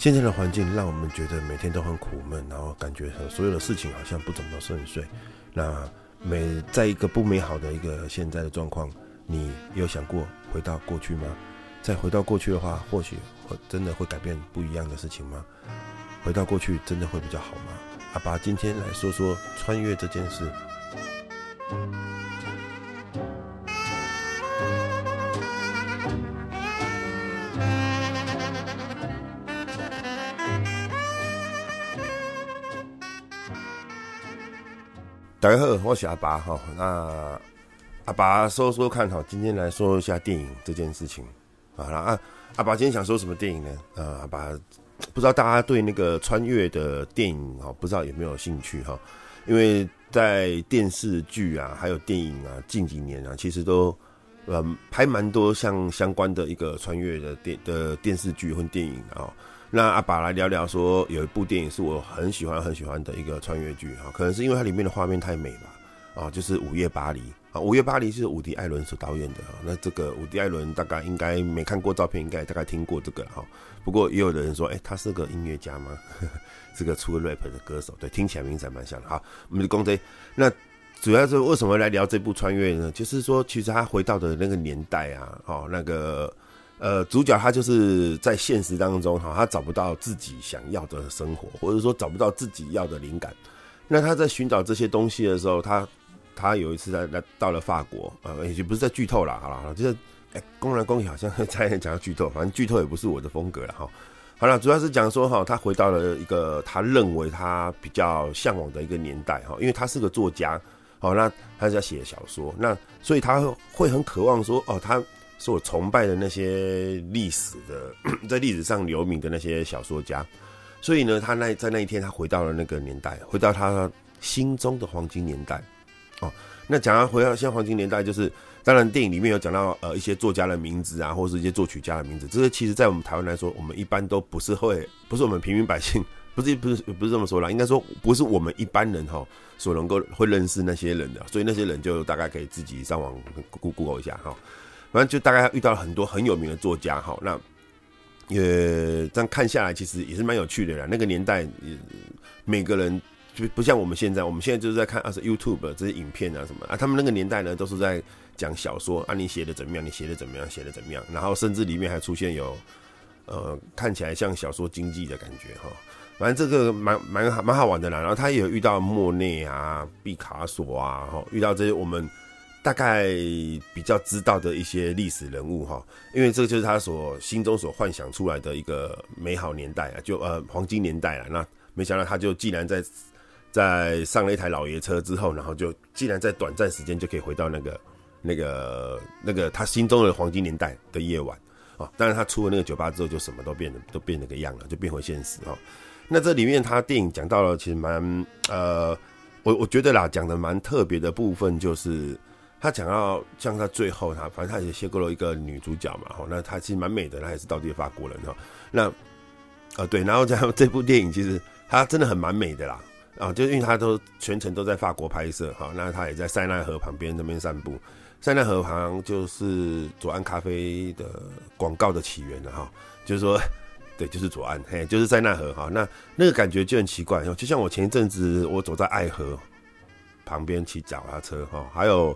现在的环境让我们觉得每天都很苦闷，然后感觉所有的事情好像不怎么顺遂。那每在一个不美好的一个现在的状况，你有想过回到过去吗？再回到过去的话，或许会真的会改变不一样的事情吗？回到过去真的会比较好吗？阿爸今天来说说穿越这件事。大家好，我是阿爸哈。那阿爸说说看哈，今天来说一下电影这件事情。好了啊，阿爸今天想说什么电影呢？呃，阿爸不知道大家对那个穿越的电影哈，不知道有没有兴趣哈？因为在电视剧啊，还有电影啊，近几年啊，其实都呃拍蛮多像相关的一个穿越的电的电视剧或电影啊。那阿爸来聊聊说，有一部电影是我很喜欢很喜欢的一个穿越剧哈，可能是因为它里面的画面太美吧，啊，就是《午夜巴黎》啊，《午夜巴黎》是伍迪·艾伦所导演的啊。那这个伍迪·艾伦大概应该没看过照片，应该大概听过这个哈。不过也有的人说，哎、他是个音乐家吗？是个出 rap 的歌手，对，听起来名字还蛮像的。好，我们的公 J，那主要是为什么来聊这部穿越呢？就是说，其实他回到的那个年代啊，哦，那个。呃，主角他就是在现实当中哈，他找不到自己想要的生活，或者说找不到自己要的灵感。那他在寻找这些东西的时候，他他有一次来来到了法国，呃，也不是在剧透啦，好了，就是哎，公然公好像在讲到剧透，反正剧透也不是我的风格了哈。好了，主要是讲说哈，他回到了一个他认为他比较向往的一个年代哈，因为他是个作家，好，那他是在写小说，那所以他会很渴望说，哦，他。是我崇拜的那些历史的，在历史上留名的那些小说家，所以呢，他那在那一天，他回到了那个年代，回到他心中的黄金年代。哦，那讲到回到现在黄金年代，就是当然电影里面有讲到呃一些作家的名字啊，或者是一些作曲家的名字，这个其实在我们台湾来说，我们一般都不是会，不是我们平民百姓，不是不是不是这么说啦，应该说不是我们一般人哈所能够会认识那些人的，所以那些人就大概可以自己上网 Google 一下哈。反正就大概遇到了很多很有名的作家哈，那也这样看下来，其实也是蛮有趣的啦。那个年代，每个人就不像我们现在，我们现在就是在看啊，是 YouTube 这些影片啊什么啊。他们那个年代呢，都是在讲小说啊，你写的怎么样？你写的怎么样？写的怎么样？然后甚至里面还出现有呃，看起来像小说经济的感觉哈。反正这个蛮蛮好蛮好玩的啦。然后他也有遇到莫内啊、毕卡索啊，哈，遇到这些我们。大概比较知道的一些历史人物哈，因为这个就是他所心中所幻想出来的一个美好年代啊，就呃黄金年代了。那没想到他就既然在在上了一台老爷车之后，然后就既然在短暂时间就可以回到那个那个那个他心中的黄金年代的夜晚啊。当然他出了那个酒吧之后，就什么都变得都变了个样了，就变回现实哈。那这里面他电影讲到了其实蛮呃，我我觉得啦，讲的蛮特别的部分就是。他讲到像他最后他反正他也邂逅了一个女主角嘛，哈，那他其实蛮美的，他也是道地的法国人哈。那呃对，然后这样 这部电影其实他真的很蛮美的啦，啊，就因为他都全程都在法国拍摄哈，那他也在塞纳河旁边那边散步，塞纳河旁就是左岸咖啡的广告的起源了哈，就是说 对，就是左岸，嘿，就是塞纳河哈，那那个感觉就很奇怪哦，就像我前一阵子我走在爱河旁边骑脚踏车哈，还有。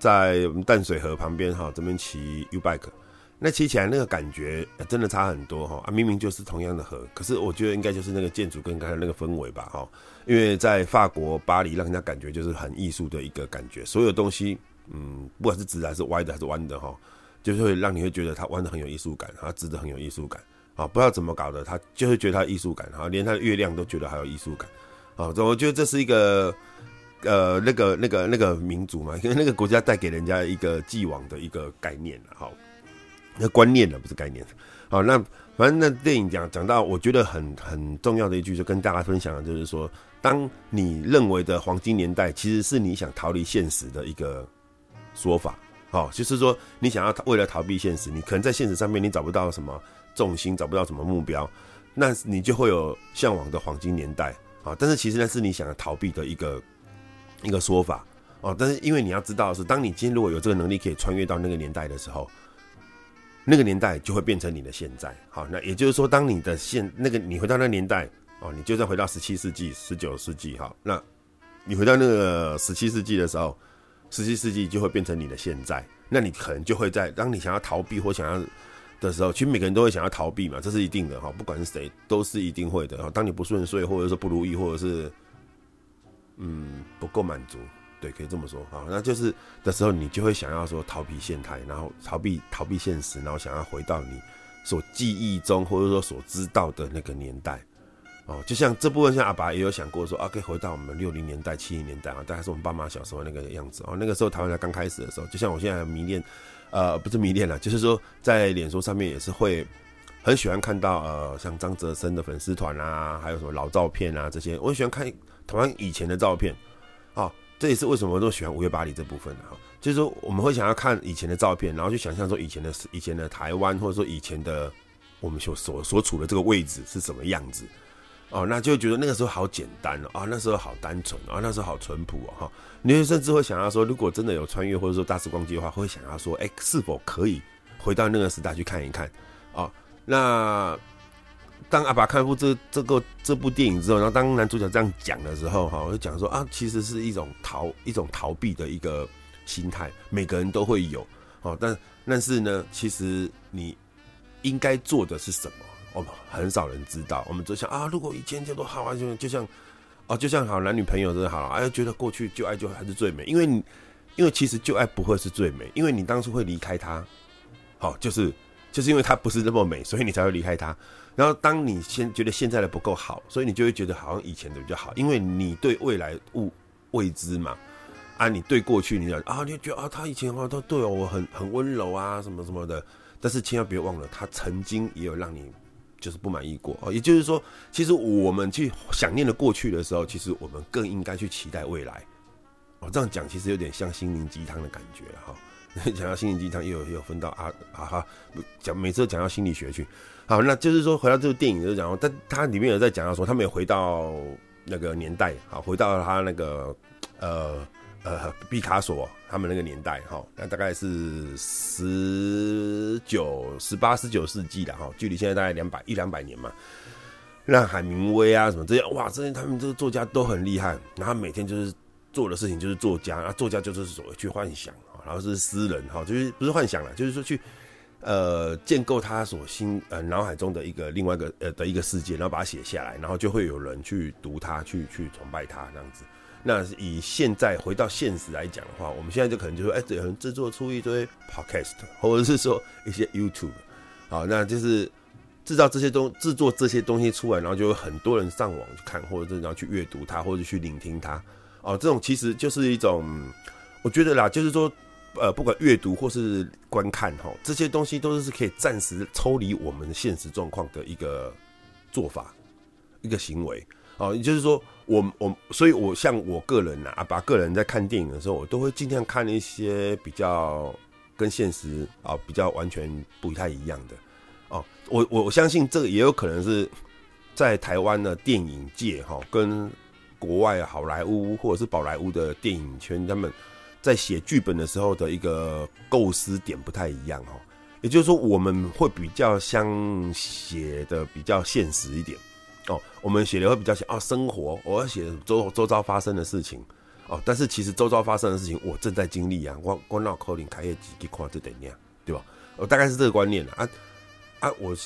在我们淡水河旁边哈，这边骑 U bike，那骑起来那个感觉真的差很多哈啊！明明就是同样的河，可是我觉得应该就是那个建筑跟刚才那个氛围吧哈。因为在法国巴黎，让人家感觉就是很艺术的一个感觉，所有东西嗯，不管是直的还是歪的还是弯的哈，就是会让你会觉得它弯的很有艺术感，它直的很有艺术感啊！不知道怎么搞的，他就会觉得它艺术感哈，连它的月亮都觉得还有艺术感啊！我觉得这是一个。呃，那个、那个、那个民族嘛，因 为那个国家带给人家一个既往的一个概念了，好，那观念了，不是概念。好，那反正那电影讲讲到，我觉得很很重要的一句，就跟大家分享的就是说，当你认为的黄金年代，其实是你想逃离现实的一个说法。好，就是说你想要为了逃避现实，你可能在现实上面你找不到什么重心，找不到什么目标，那你就会有向往的黄金年代。好，但是其实那是你想要逃避的一个。一个说法哦，但是因为你要知道的是，当你今天如果有这个能力可以穿越到那个年代的时候，那个年代就会变成你的现在。好，那也就是说，当你的现那个你回到那个年代哦，你就算回到十七世纪、十九世纪，好，那你回到那个十七世纪的时候，十七世纪就会变成你的现在。那你可能就会在当你想要逃避或想要的时候，其实每个人都会想要逃避嘛，这是一定的哈，不管是谁都是一定会的。当你不顺遂，或者说不如意，或者是嗯不够满足。对，可以这么说啊，那就是的时候，你就会想要说逃避现态，然后逃避逃避现实，然后想要回到你所记忆中或者说所知道的那个年代哦。就像这部分，像阿爸也有想过说啊，可以回到我们六零年代、七零年代啊，大概是我们爸妈小时候那个样子哦。那个时候台湾才刚开始的时候，就像我现在迷恋，呃，不是迷恋了，就是说在脸书上面也是会很喜欢看到呃，像张哲生的粉丝团啊，还有什么老照片啊这些，我很喜欢看台湾以前的照片啊。哦这也是为什么我都喜欢五月巴黎这部分的哈，就是说我们会想要看以前的照片，然后去想象说以前的以前的台湾，或者说以前的我们所所所处的这个位置是什么样子哦，那就觉得那个时候好简单哦，啊，那时候好单纯啊，那时候好淳朴哦哈，你甚至会想要说，如果真的有穿越或者说大时光机的话，会想要说，哎，是否可以回到那个时代去看一看啊？那。当阿爸看过这这个这部电影之后，然后当男主角这样讲的时候，哈，我就讲说啊，其实是一种逃一种逃避的一个心态，每个人都会有，哦，但但是呢，其实你应该做的是什么，我们很少人知道。我们就想啊，如果以前就都好啊，就就像哦，就像好男女朋友真的好了，哎，觉得过去旧爱就还是最美，因为你因为其实旧爱不会是最美，因为你当初会离开他，好，就是就是因为他不是那么美，所以你才会离开他。然后，当你先觉得现在的不够好，所以你就会觉得好像以前的比较好，因为你对未来物未知嘛。啊，你对过去，你讲啊，你就觉得啊，他以前啊他对我很很温柔啊，什么什么的。但是千万别忘了，他曾经也有让你就是不满意过哦。也就是说，其实我们去想念的过去的时候，其实我们更应该去期待未来。哦，这样讲其实有点像心灵鸡汤的感觉哈。讲到心灵鸡汤，又有又有分到啊 啊哈，讲每次都讲到心理学去。好，那就是说回到这个电影就讲，但他里面有在讲到说，他没有回到那个年代，好，回到他那个呃呃毕卡索他们那个年代，哈，那大概是十九、十八、十九世纪的哈，距离现在大概两百一两百年嘛。那海明威啊什么这些，哇，这些他们这个作家都很厉害，然后每天就是做的事情就是作家，啊，作家就是所谓去幻想，然后是诗人，哈，就是不是幻想了，就是说去。呃，建构他所心呃脑海中的一个另外一个呃的一个世界，然后把它写下来，然后就会有人去读它，去去崇拜它这样子。那以现在回到现实来讲的话，我们现在就可能就说，哎，有人制作出一堆 podcast，或者是说一些 YouTube，好，那就是制造这些东制作这些东西出来，然后就有很多人上网去看，或者是然后去阅读它，或者去聆听它。哦，这种其实就是一种，我觉得啦，就是说。呃，不管阅读或是观看哈，这些东西都是可以暂时抽离我们现实状况的一个做法，一个行为哦。也就是说，我我，所以我像我个人呐，阿拔个人在看电影的时候，我都会尽量看一些比较跟现实啊比较完全不太一样的哦。我我相信这个也有可能是在台湾的电影界哈，跟国外好莱坞或者是宝莱坞的电影圈他们。在写剧本的时候的一个构思点不太一样哦，也就是说我们会比较像写的比较现实一点哦，我们写的会比较像啊生活，我要写周周遭发生的事情哦，但是其实周遭发生的事情我正在经历啊，我我脑壳里开业几几块这等样，对吧？我大概是这个观念啊啊我。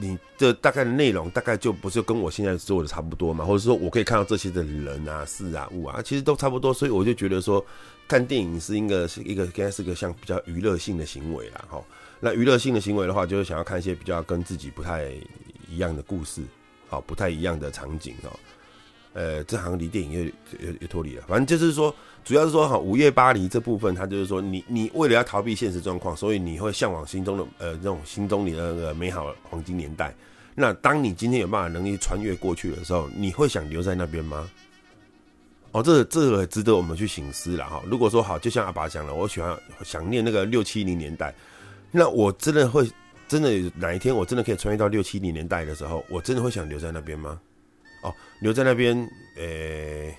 你的大概的内容大概就不是跟我现在做的差不多嘛，或者说我可以看到这些的人啊、事啊、物啊，其实都差不多，所以我就觉得说，看电影是一个是一个应该是个像比较娱乐性的行为啦，哈。那娱乐性的行为的话，就是想要看一些比较跟自己不太一样的故事，好，不太一样的场景哦。呃，这好像离电影又又又脱离了，反正就是说。主要是说哈，午夜巴黎这部分，它就是说你，你为了要逃避现实状况，所以你会向往心中的呃这种心中里的那个美好黄金年代。那当你今天有办法能力穿越过去的时候，你会想留在那边吗？哦，这、这个值得我们去醒思了哈。如果说好，就像阿爸讲了，我喜欢想念那个六七零年代，那我真的会真的哪一天我真的可以穿越到六七零年代的时候，我真的会想留在那边吗？哦，留在那边，诶、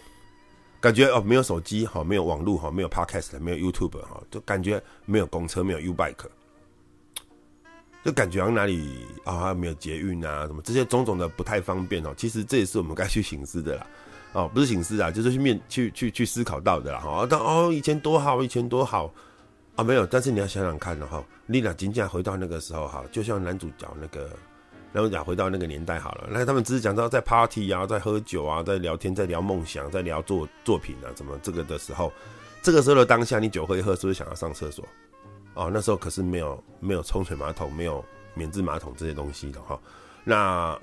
感觉哦，没有手机哈，没有网络哈，没有 Podcast，没有 YouTube 哈，就感觉没有公车，没有 U Bike。就感觉好像哪里啊、哦、没有捷运啊，什么这些种种的不太方便哦。其实这也是我们该去省思的啦，哦，不是省思啊，就是去面去去去思考到的啦。哦，但哦以前多好，以前多好啊，没有。但是你要想想看的哈，你俩真正回到那个时候哈，就像男主角那个然后讲回到那个年代好了，那他们只是讲到在 party 啊，在喝酒啊，在聊天，在聊梦想，在聊作作品啊，什么这个的时候，这个时候的当下，你酒喝一喝，是不是想要上厕所？哦，那时候可是没有没有冲水马桶，没有免治马桶这些东西的哈。那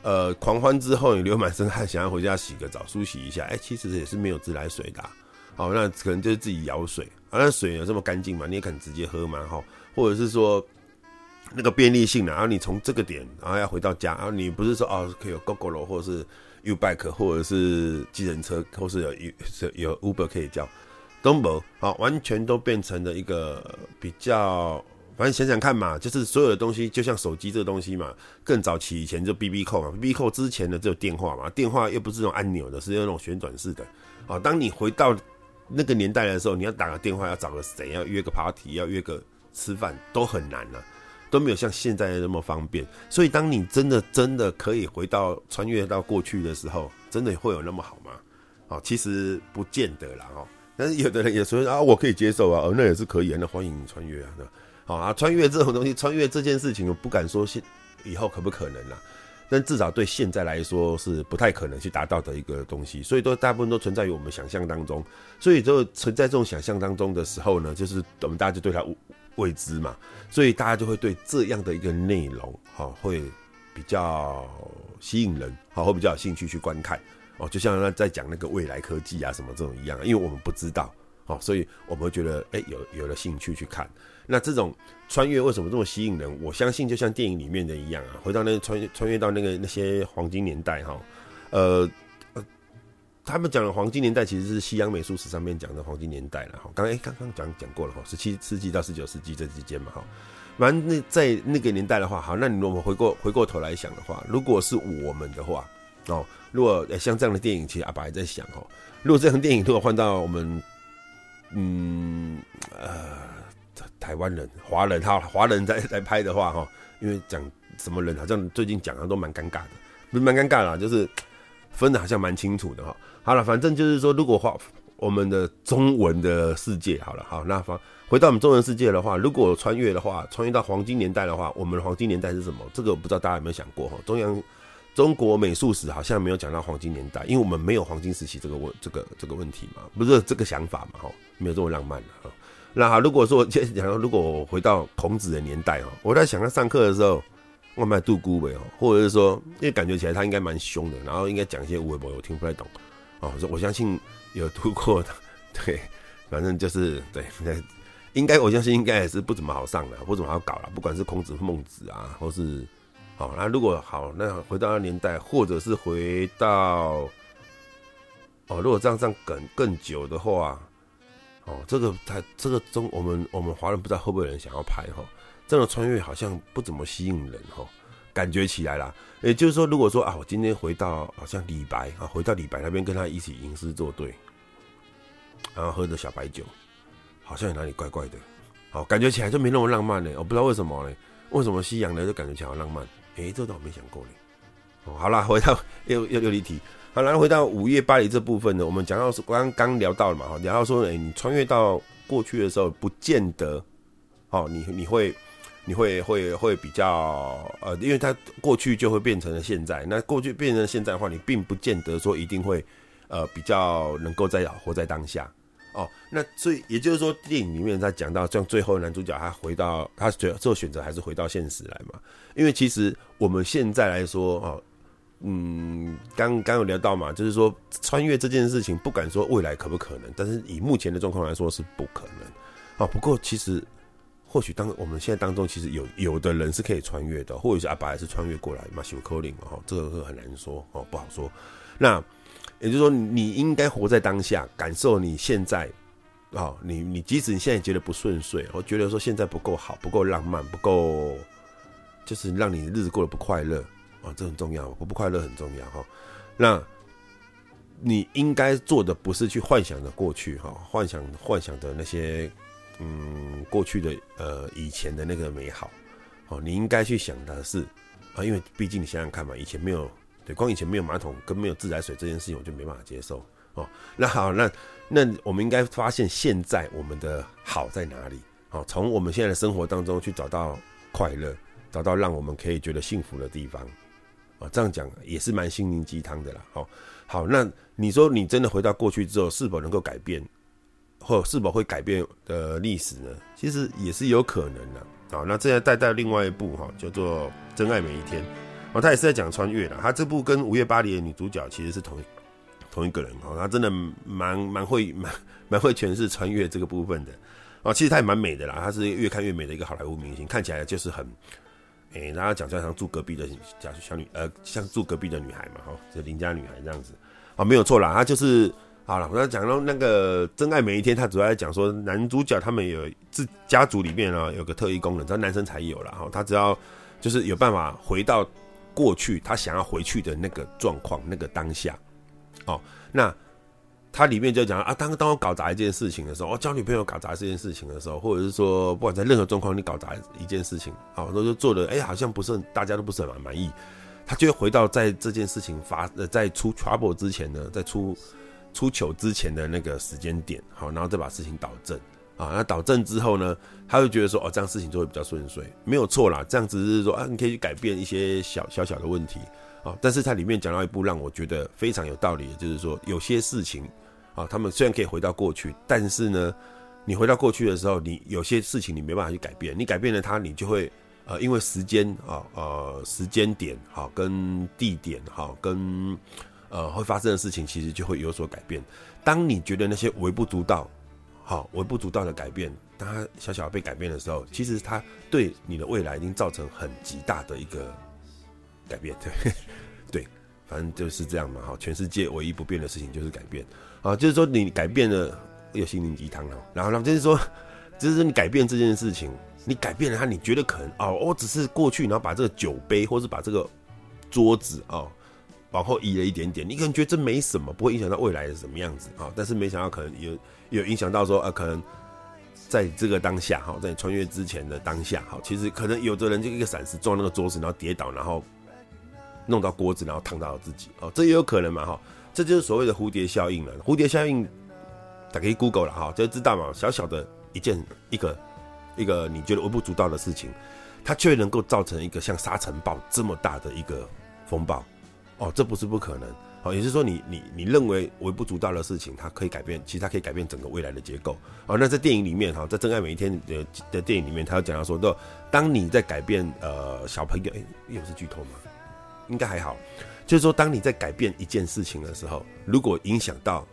呃，狂欢之后你流满身汗，想要回家洗个澡，梳洗一下，哎、其实也是没有自来水的、啊。好，那可能就是自己舀水。啊，那水有这么干净吗？你也可能直接喝嘛，哈。或者是说那个便利性呢？然后你从这个点，然后要回到家，然后你不是说哦，可以有 Gogoro 或者是 U Bike 或者是计程车，或是有 U 有 Uber 可以叫。都没好，完全都变成了一个比较，反正想想看嘛，就是所有的东西，就像手机这个东西嘛，更早期以前就 BB 扣嘛，BB 扣之前的只有电话嘛，电话又不是那种按钮的，是那种旋转式的。好，当你回到那个年代的时候，你要打个电话，要找个谁，要约个 party，要约个吃饭，都很难了，都没有像现在那么方便。所以，当你真的真的可以回到穿越到过去的时候，真的会有那么好吗？好，其实不见得啦，哦。但是有的人也说啊，我可以接受啊，哦，那也是可以啊，那欢迎你穿越啊，那好啊，穿越这种东西，穿越这件事情，我不敢说现以后可不可能啦，但至少对现在来说是不太可能去达到的一个东西，所以都大部分都存在于我们想象当中，所以就存在这种想象当中的时候呢，就是我们大家就对它未知嘛，所以大家就会对这样的一个内容，哈，会比较吸引人，好，会比较有兴趣去观看。哦，就像他在讲那个未来科技啊什么这种一样，因为我们不知道，哦，所以我们会觉得，哎、有有了兴趣去看。那这种穿越为什么这么吸引人？我相信就像电影里面的一样啊，回到那穿越穿越到那个那些黄金年代哈，呃，他们讲的黄金年代其实是西洋美术史上面讲的黄金年代了哈。刚哎刚刚讲讲过了哈，十七世纪到十九世纪这之间嘛哈。反正那在那个年代的话，好，那你如果回过回过头来想的话，如果是我们的话。哦，如果像这样的电影，其实阿爸还在想哦，如果这样的电影如果换到我们，嗯呃，台湾人、华人哈，华人在 在拍的话哈，因为讲什么人，好像最近讲的都蛮尴尬的，不是蛮尴尬啦，就是分的好像蛮清楚的哈。好了，反正就是说，如果话我们的中文的世界好了，好，那方回到我们中文世界的话，如果穿越的话，穿越到黄金年代的话，我们的黄金年代是什么？这个我不知道大家有没有想过哈？中央。中国美术史好像没有讲到黄金年代，因为我们没有黄金时期这个问这个这个问题嘛，不是这个想法嘛，哈，没有这么浪漫的哈。那好，如果说讲 如果回到孔子的年代哈，我在想他上课的时候，我们杜姑呗，或者是说，因为感觉起来他应该蛮凶的，然后应该讲一些无谓我听不太懂，哦，我相信有读过的，对，反正就是对，应该我相信应该也是不怎么好上的，不怎么好搞了，不管是孔子、孟子啊，或是。好，那如果好，那回到那年代，或者是回到哦，如果这样这样更更久的话，哦，这个他这个中，我们我们华人不知道会不会有人想要拍哈，这种穿越好像不怎么吸引人哈，感觉起来啦。也就是说，如果说啊，我今天回到好像李白啊，回到李白那边跟他一起吟诗作对，然后喝着小白酒，好像有哪里怪怪的，好，感觉起来就没那么浪漫呢。我不知道为什么呢？为什么西洋的就感觉起来浪漫？哎，这倒没想过嘞。哦，好啦，回到又又又离题。好，然后回到午夜巴黎这部分呢，我们讲到是刚刚聊到了嘛，哈，聊到说，哎，你穿越到过去的时候，不见得，哦，你你会你会会会比较呃，因为它过去就会变成了现在，那过去变成现在的话，你并不见得说一定会呃比较能够在活在当下。哦，那所以也就是说，电影里面在讲到，像最后男主角他回到他最后选择还是回到现实来嘛？因为其实我们现在来说，哦，嗯，刚刚有聊到嘛，就是说穿越这件事情，不敢说未来可不可能，但是以目前的状况来说是不可能。哦，不过其实或许当我们现在当中，其实有有的人是可以穿越的，或者是阿爸是穿越过来嘛？修科林哦，这个很难说哦，不好说。那。也就是说，你应该活在当下，感受你现在，啊，你你即使你现在觉得不顺遂，我觉得说现在不够好，不够浪漫，不够，就是让你日子过得不快乐啊，这很重要，不不快乐很重要哈。那你应该做的不是去幻想的过去哈，幻想幻想的那些，嗯，过去的呃以前的那个美好，哦，你应该去想的是啊，因为毕竟你想想看嘛，以前没有对，光以前没有马桶跟没有自来水这件事情，我就没办法接受哦。那好，那那我们应该发现现在我们的好在哪里？好，从我们现在的生活当中去找到快乐，找到让我们可以觉得幸福的地方啊。这样讲也是蛮心灵鸡汤的啦。哦，好，那你说你真的回到过去之后，是否能够改变？或是否会改变的历史呢？其实也是有可能的。好，那这样带到另外一部哈，叫做《真爱每一天》。哦，他也是在讲穿越的。他这部跟《午夜巴黎》的女主角其实是同一同一个人哦。他真的蛮蛮会蛮蛮会诠释穿越这个部分的。哦，其实她也蛮美的啦。她是越看越美的一个好莱坞明星，看起来就是很诶，大家讲就像住隔壁的小小女呃，像住隔壁的女孩嘛，哈，就邻家女孩这样子。啊，没有错啦，她就是。好了，我要讲到那个《真爱每一天》，他主要在讲说男主角他们有自家族里面呢有个特异功能，只要男生才有了哈。他只要就是有办法回到过去，他想要回去的那个状况、那个当下。哦，那他里面就讲啊，当当我搞砸一件事情的时候，我交女朋友搞砸这件事情的时候，或者是说不管在任何状况你搞砸一件事情，好，都是做的哎，好像不是大家都不是很满意，他就会回到在这件事情发呃在出 trouble 之前呢，在出。出糗之前的那个时间点，好，然后再把事情导正啊。那导正之后呢，他会觉得说，哦，这样事情就会比较顺遂，没有错啦。这样只是说啊，你可以去改变一些小小小的问题啊。但是它里面讲到一部让我觉得非常有道理，就是说有些事情啊，他们虽然可以回到过去，但是呢，你回到过去的时候，你有些事情你没办法去改变，你改变了它，你就会呃，因为时间啊呃时间点好跟地点好跟。呃，会发生的事情其实就会有所改变。当你觉得那些微不足道，好微不足道的改变，当它小小被改变的时候，其实它对你的未来已经造成很极大的一个改变。对，对，反正就是这样嘛。哈，全世界唯一不变的事情就是改变啊，就是说你改变了，有心灵鸡汤了。然后呢，就是说，就是你改变这件事情，你改变了它，你觉得可能哦，我只是过去，然后把这个酒杯，或是把这个桌子哦。往后移了一点点，你可能觉得这没什么，不会影响到未来是什么样子啊？但是没想到可能有有影响到说，呃，可能在这个当下哈，在你穿越之前的当下哈，其实可能有的人就一个闪失撞那个桌子，然后跌倒，然后弄到锅子，然后烫到了自己哦，这也有可能嘛哈，这就是所谓的蝴蝶效应了。蝴蝶效应打开 Google 了哈，就知道嘛，小小的一件一个一个你觉得微不足道的事情，它却能够造成一个像沙尘暴这么大的一个风暴。哦，这不是不可能，哦，也就是说你，你你认为微不足道的事情，它可以改变，其实它可以改变整个未来的结构。哦，那在电影里面，哈，在《真爱每一天》的的电影里面，他有讲到说，都当你在改变呃小朋友，哎，又是剧透吗？应该还好，就是说，当你在改变一件事情的时候，如果影响到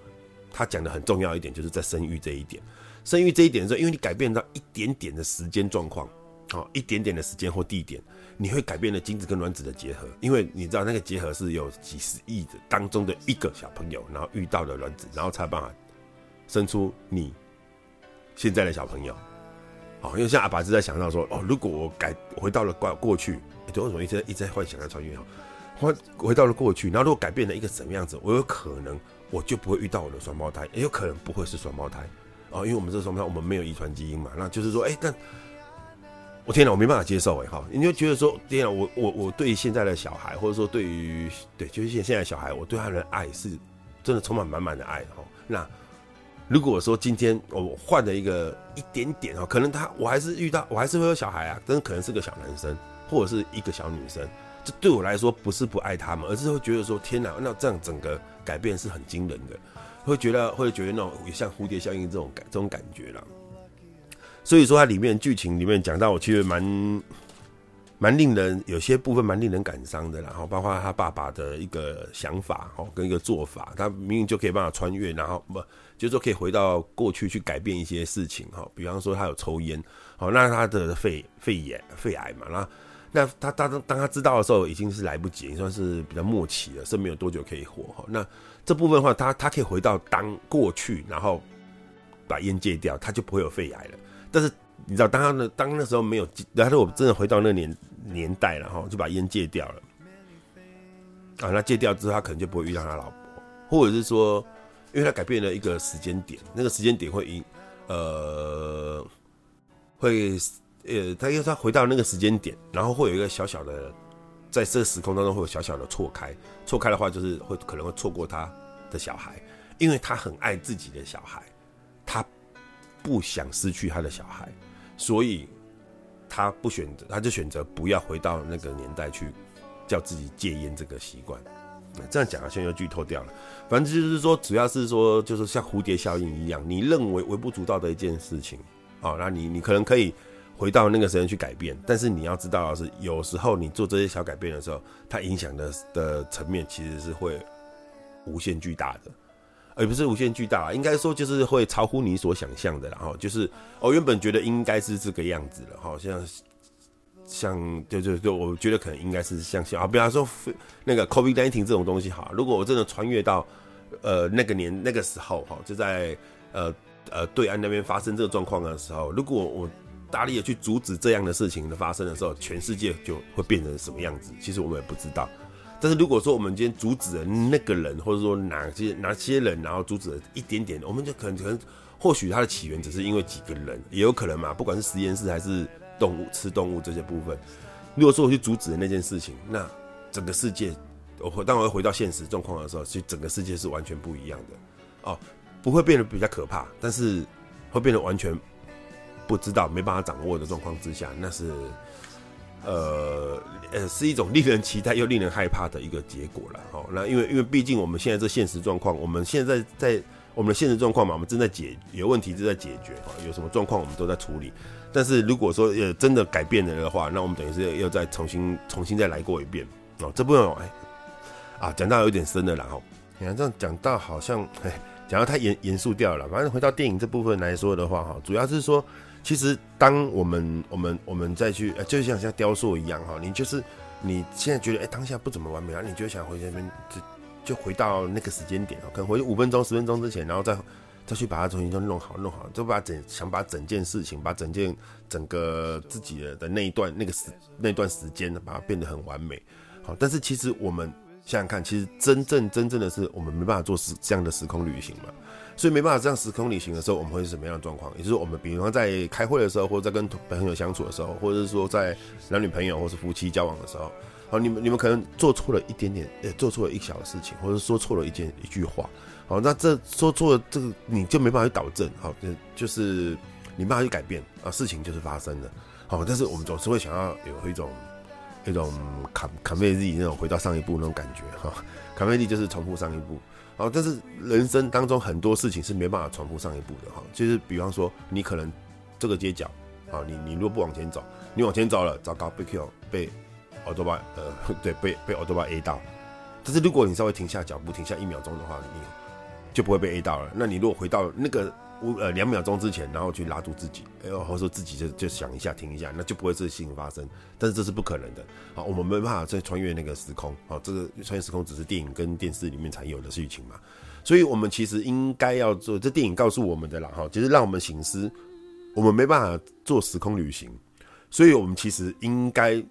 他讲的很重要一点，就是在生育这一点，生育这一点的时候，因为你改变到一点点的时间状况。哦，一点点的时间或地点，你会改变了精子跟卵子的结合，因为你知道那个结合是有几十亿的当中的一个小朋友，然后遇到了卵子，然后才有办法生出你现在的小朋友。哦，因为像阿爸是在想到说，哦，如果我改回到了过过去，你为什么一直一直在幻想要穿越？回回到了过去，然后如果改变了一个什么样子，我有可能我就不会遇到我的双胞胎，也有可能不会是双胞胎。哦，因为我们这双胞胎，我们没有遗传基因嘛，那就是说，哎，但。我天哪，我没办法接受哎哈！你就觉得说，天哪，我我我对现在的小孩，或者说对于对，就是现现在小孩，我对他的爱是真的充满满满的爱哈。那如果说今天我换了一个一点点哈，可能他我还是遇到我还是会有小孩啊，但是可能是个小男生或者是一个小女生，这对我来说不是不爱他们，而是会觉得说，天哪，那这样整个改变是很惊人的，会觉得会觉得那种像蝴蝶效应这种感这种感觉了。所以说，它里面剧情里面讲到，我其实蛮蛮令人有些部分蛮令人感伤的，然后包括他爸爸的一个想法哦，跟一个做法，他明明就可以办法穿越，然后不就是说可以回到过去去改变一些事情哈，比方说他有抽烟，好，那他的肺肺炎肺癌嘛，那那他当当他知道的时候已经是来不及，算是比较末期了，生命有多久可以活哈？那这部分的话，他他可以回到当过去，然后把烟戒掉，他就不会有肺癌了。但是你知道，当他的，当那时候没有，然后我真的回到那年年代了哈，就把烟戒掉了。啊，那戒掉之后，他可能就不会遇到他老婆，或者是说，因为他改变了一个时间点，那个时间点会因呃会呃，他又他回到那个时间点，然后会有一个小小的，在这个时空当中会有小小的错开，错开的话就是会可能会错过他的小孩，因为他很爱自己的小孩，他不想失去他的小孩，所以他不选择，他就选择不要回到那个年代去，叫自己戒烟这个习惯。这样讲好像又剧透掉了，反正就是说，主要是说，就是像蝴蝶效应一样，你认为微不足道的一件事情，哦，那你你可能可以回到那个时间去改变，但是你要知道是，有时候你做这些小改变的时候，它影响的的层面其实是会无限巨大的，而不是无限巨大，应该说就是会超乎你所想象的，然后就是我原本觉得应该是这个样子了，好像。像就就就，我觉得可能应该是像像啊，比方说那个 COVID-19 这种东西哈，如果我真的穿越到呃那个年那个时候哈，就在呃呃对岸那边发生这个状况的时候，如果我大力的去阻止这样的事情的发生的时候，全世界就会变成什么样子？其实我们也不知道。但是如果说我们今天阻止了那个人，或者说哪些哪些人，然后阻止了一点点，我们就可能可能或许它的起源只是因为几个人，也有可能嘛，不管是实验室还是。动物吃动物这些部分，如果说我去阻止了那件事情，那整个世界，我回当我回到现实状况的时候，其实整个世界是完全不一样的哦，不会变得比较可怕，但是会变得完全不知道、没办法掌握的状况之下，那是呃呃是一种令人期待又令人害怕的一个结果了。哦，那因为因为毕竟我们现在这现实状况，我们现在在我们的现实状况嘛，我们正在解有问题正在解决啊，有什么状况我们都在处理。但是如果说呃真的改变了的话，那我们等于是要再重新重新再来过一遍哦。这部分哎啊讲到有点深了，然后你看这样讲到好像哎讲到太严严肃掉了。反正回到电影这部分来说的话哈，主要是说其实当我们我们我们再去，就像像雕塑一样哈，你就是你现在觉得哎当下不怎么完美，然后你就想回那边就就回到那个时间点，可能回五分钟十分钟之前，然后再。再去把它重新都弄好弄好，就把整想把整件事情，把整件整个自己的的那一段那个时那段时间，把它变得很完美。好，但是其实我们想想看，其实真正真正的是我们没办法做时这样的时空旅行嘛，所以没办法这样时空旅行的时候，我们会是什么样的状况？也就是我们比方在开会的时候，或者在跟朋友相处的时候，或者是说在男女朋友或是夫妻交往的时候，好，你们你们可能做错了一点点，呃，做错了一小事情，或者说错了一件一句话。好，那这说错了，这个你就没办法去导正，好，就就是你没办法去改变啊，事情就是发生了，好，但是我们总是会想要有一种一种卡卡梅利那种回到上一步那种感觉，哈，卡梅利就是重复上一步，好，但是人生当中很多事情是没办法重复上一步的，哈，就是比方说你可能这个街角，啊，你你如果不往前走，你往前走了，糟糕，被 Q 被欧多巴，呃，对，被被欧多巴 A 到，但是如果你稍微停下脚步，停下一秒钟的话，你。就不会被 A 到了。那你如果回到那个五呃两秒钟之前，然后去拉住自己，哎呦，或者说自己就就想一下停一下，那就不会这事情发生。但是这是不可能的。好，我们没办法再穿越那个时空。好，这个穿越时空只是电影跟电视里面才有的事情嘛。所以我们其实应该要做，这电影告诉我们的啦，哈，就是让我们醒思，我们没办法做时空旅行，所以我们其实应该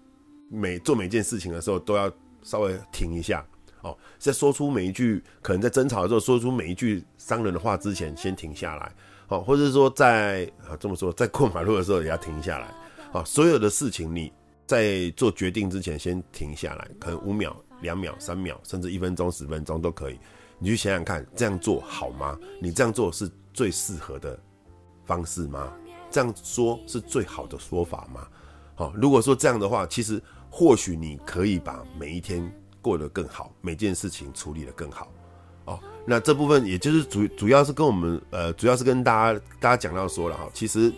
每做每件事情的时候都要稍微停一下。哦，在说出每一句可能在争吵的时候说出每一句伤人的话之前，先停下来。哦，或者是说在啊这么说，在过马路的时候也要停下来。啊，所有的事情你在做决定之前先停下来，可能五秒、两秒、三秒，甚至一分钟、十分钟都可以。你去想想看，这样做好吗？你这样做是最适合的方式吗？这样说是最好的说法吗？好，如果说这样的话，其实或许你可以把每一天。过得更好，每件事情处理得更好，哦，那这部分也就是主主要是跟我们呃，主要是跟大家大家讲到说了哈，其实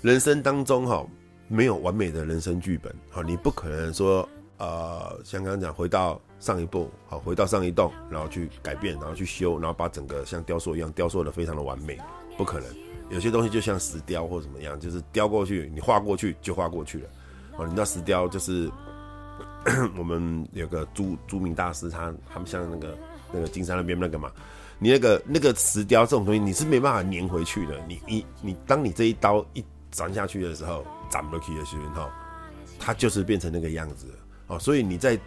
人生当中哈没有完美的人生剧本，好，你不可能说呃，像刚刚讲回到上一步，好，回到上一栋，然后去改变，然后去修，然后把整个像雕塑一样雕塑的非常的完美，不可能，有些东西就像石雕或怎么样，就是雕过去，你画过去就画过去了，哦，你那石雕就是。我们有个朱朱明大师，他他们像那个那个金山那边那个嘛，你那个那个石雕这种东西，你是没办法粘回去的。你你你，当你这一刀一斩下去的时候，斩不起的时候，它就是变成那个样子哦。所以你在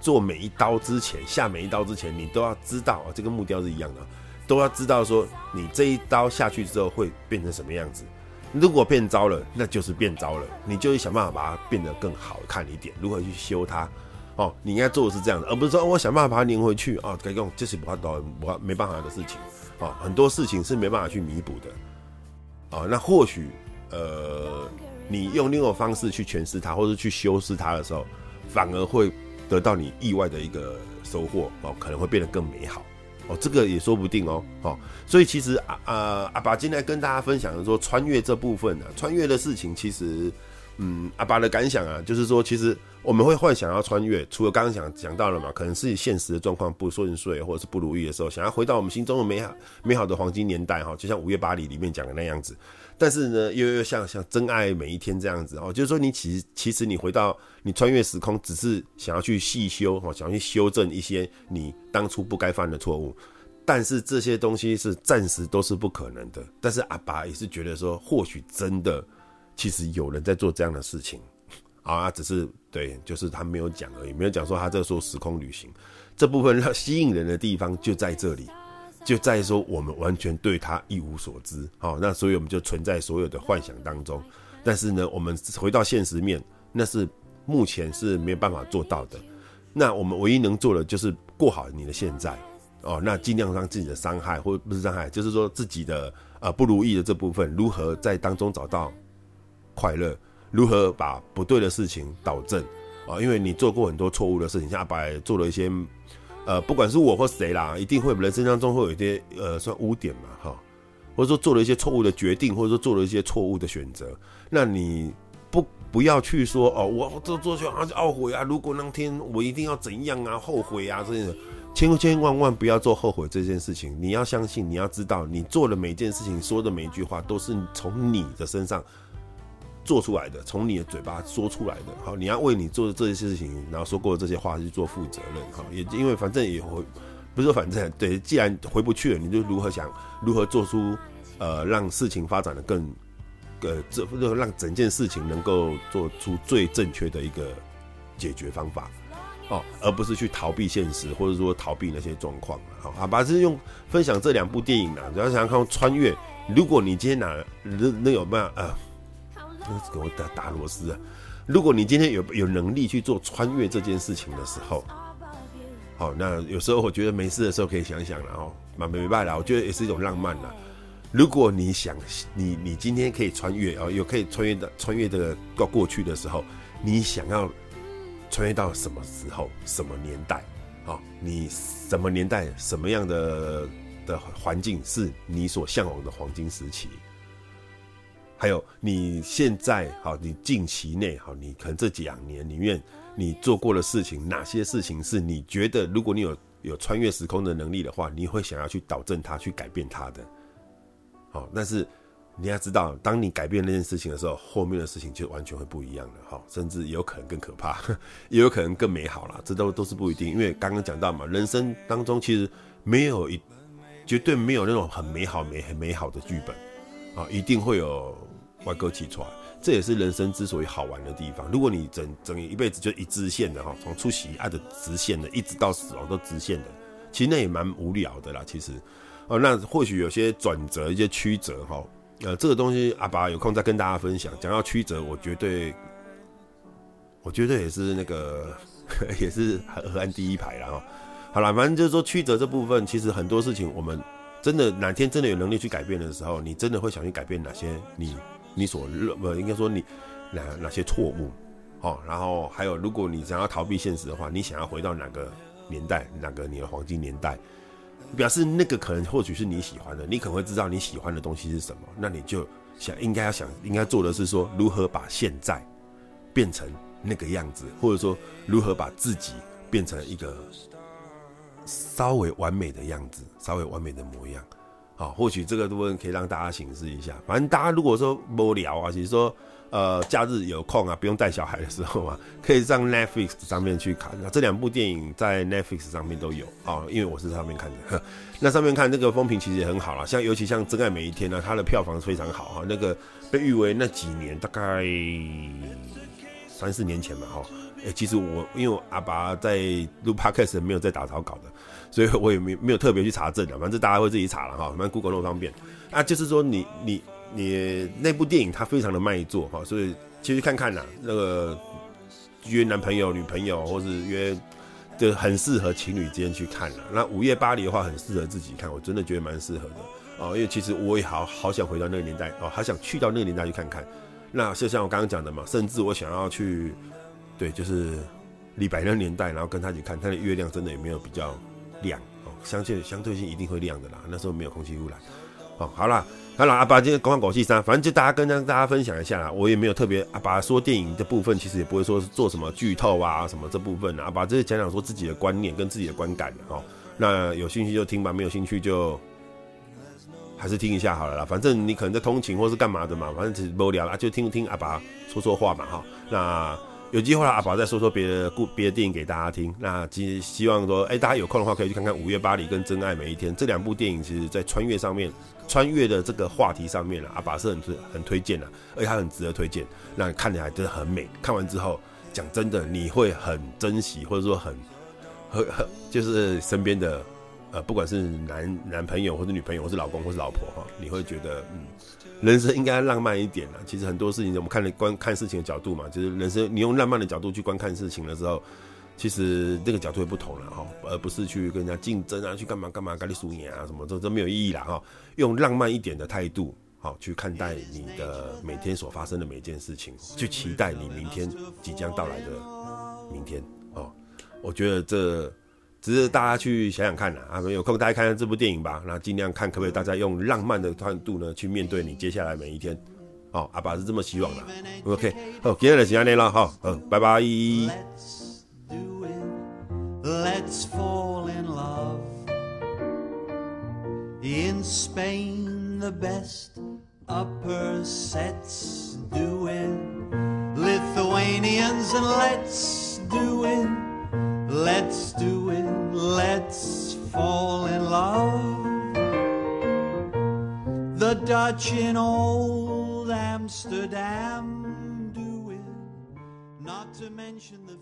做每一刀之前，下每一刀之前，你都要知道啊，这个木雕是一样的，都要知道说你这一刀下去之后会变成什么样子。如果变糟了，那就是变糟了，你就会想办法把它变得更好看一点，如何去修它？哦，你应该做的是这样的，而不是说我想办法把它粘回去啊，该用这是不到不没办法的事情啊，很多事情是没办法去弥补的啊。那或许呃，你用另一种方式去诠释它，或者去修饰它的时候，反而会得到你意外的一个收获哦，可能会变得更美好。哦，这个也说不定哦，哦，所以其实啊啊，阿爸今天跟大家分享的说穿越这部分呢、啊，穿越的事情其实，嗯，阿爸的感想啊，就是说，其实我们会幻想要穿越，除了刚刚讲讲到了嘛，可能是现实的状况不顺遂或者是不如意的时候，想要回到我们心中的美好美好的黄金年代哈，就像《五月巴黎》里面讲的那样子。但是呢，又又像像真爱每一天这样子哦，就是说你其实其实你回到你穿越时空，只是想要去细修哦，想要去修正一些你当初不该犯的错误。但是这些东西是暂时都是不可能的。但是阿爸也是觉得说，或许真的其实有人在做这样的事情啊，只是对，就是他没有讲而已，没有讲说他在说时空旅行这部分要吸引人的地方就在这里。就在于说我们完全对他一无所知，好，那所以我们就存在所有的幻想当中。但是呢，我们回到现实面，那是目前是没有办法做到的。那我们唯一能做的就是过好你的现在，哦，那尽量让自己的伤害或不是伤害，就是说自己的呃不如意的这部分，如何在当中找到快乐，如何把不对的事情导正啊，因为你做过很多错误的事情，像阿白做了一些。呃，不管是我或谁啦，一定会人生当中会有一些呃算污点嘛，哈，或者说做了一些错误的决定，或者说做了一些错误的选择，那你不不要去说哦，我这做错好像懊悔啊，如果那天我一定要怎样啊，后悔啊，这些千千万万不要做后悔这件事情。你要相信，你要知道，你做的每一件事情，说的每一句话，都是从你的身上。做出来的，从你的嘴巴说出来的，好，你要为你做的这些事情，然后说过的这些话去做负责任，好，也因为反正也回，不是说反正 对，既然回不去了，你就如何想，如何做出，呃，让事情发展的更，呃，这让整件事情能够做出最正确的一个解决方法，哦，而不是去逃避现实，或者说逃避那些状况，好，好吧，是用分享这两部电影呢，主要想要看穿越，如果你今天哪能能有办法，呃。给我打打螺丝啊！如果你今天有有能力去做穿越这件事情的时候，好，那有时候我觉得没事的时候可以想想了哦，蛮没办法，我觉得也是一种浪漫了。如果你想你你今天可以穿越哦，有可以穿越的穿越的到过去的时候，你想要穿越到什么时候、什么年代？好，你什么年代、什么样的的环境是你所向往的黄金时期？还有你现在好，你近期内好，你可能这几两年里面你做过的事情，哪些事情是你觉得如果你有有穿越时空的能力的话，你会想要去导正它，去改变它的？好，但是你要知道，当你改变那件事情的时候，后面的事情就完全会不一样了。哈，甚至有可能更可怕，也有可能更美好了。这都都是不一定，因为刚刚讲到嘛，人生当中其实没有一绝对没有那种很美好、美很美好的剧本啊，一定会有。歪哥起床，这也是人生之所以好玩的地方。如果你整整一辈子就一直线的哈，从出席爱的直线的，一直到死亡都直线的，其实那也蛮无聊的啦。其实，哦，那或许有些转折、一些曲折哈，呃，这个东西阿爸有空再跟大家分享。讲到曲折，我绝对，我觉得也是那个，也是河岸第一排了哈。好了，反正就是说曲折这部分，其实很多事情，我们真的哪天真的有能力去改变的时候，你真的会想去改变哪些你。你所认不应该说你哪哪些错误，哦，然后还有，如果你想要逃避现实的话，你想要回到哪个年代，哪个你的黄金年代，表示那个可能或许是你喜欢的，你可能会知道你喜欢的东西是什么，那你就想应该要想应该做的是说如何把现在变成那个样子，或者说如何把自己变成一个稍微完美的样子，稍微完美的模样。好，或许这个部分可以让大家省思一下。反正大家如果说无聊啊，其实说呃假日有空啊，不用带小孩的时候啊，可以上 Netflix 上面去看。那这两部电影在 Netflix 上面都有啊，因为我是上面看的。那上面看那个风评其实也很好啦，像尤其像《真爱每一天》呢，它的票房非常好哈。那个被誉为那几年大概三四年前嘛哈。哎，其实我因为我阿爸在录 Podcast 没有在打草稿的。所以我也没没有特别去查证的，反正大家会自己查了哈，反正 Google 那么方便啊。就是说你你你那部电影它非常的卖座哈，所以其实看看呐，那个约男朋友、女朋友，或是约就很适合情侣之间去看了。那午夜巴黎的话，很适合自己看，我真的觉得蛮适合的哦。因为其实我也好好想回到那个年代哦，好想去到那个年代去看看。那就像我刚刚讲的嘛，甚至我想要去，对，就是李白那个年代，然后跟他一起看，他的月亮真的也没有比较亮哦，相对相对性一定会亮的啦。那时候没有空气污染。哦，好啦，好啦，阿拔今天讲完狗戏三，反正就大家跟大家分享一下啦。我也没有特别阿拔说电影的部分，其实也不会说是做什么剧透啊什么这部分啊。阿拔这是讲讲说自己的观念跟自己的观感哦。那有兴趣就听吧，没有兴趣就还是听一下好了啦。反正你可能在通勤或是干嘛的嘛，反正只是无聊啦，就听听阿爸说说话嘛哈。那。有机会了，阿宝再说说别的故别的电影给大家听。那其实希望说，哎、大家有空的话可以去看看《午夜巴黎》跟《真爱每一天》这两部电影。其实，在穿越上面，穿越的这个话题上面，阿宝是很推很推荐的，而且它很值得推荐。那看起来真的很美，看完之后，讲真的，你会很珍惜，或者说很很很，就是身边的。呃，不管是男男朋友或者女朋友，或是老公或是老婆哈，你会觉得嗯，人生应该浪漫一点了。其实很多事情，我们看的观看事情的角度嘛，就是人生你用浪漫的角度去观看事情的时候，其实这个角度会不同了哈，而不是去跟人家竞争啊，去干嘛干嘛，咖喱输赢啊什么，这这没有意义了哈。用浪漫一点的态度，好去看待你的每天所发生的每一件事情，去期待你明天即将到来的明天哦。我觉得这。只是大家去想想看呐，啊，有空大家看看这部电影吧。那尽量看可不可以大家用浪漫的态度呢，去面对你接下来每一天。哦，阿爸是这么希望的。OK，好，今天的时间内了，好，嗯，拜拜。Let's do it, let's fall in love. The Dutch in old Amsterdam do it, not to mention the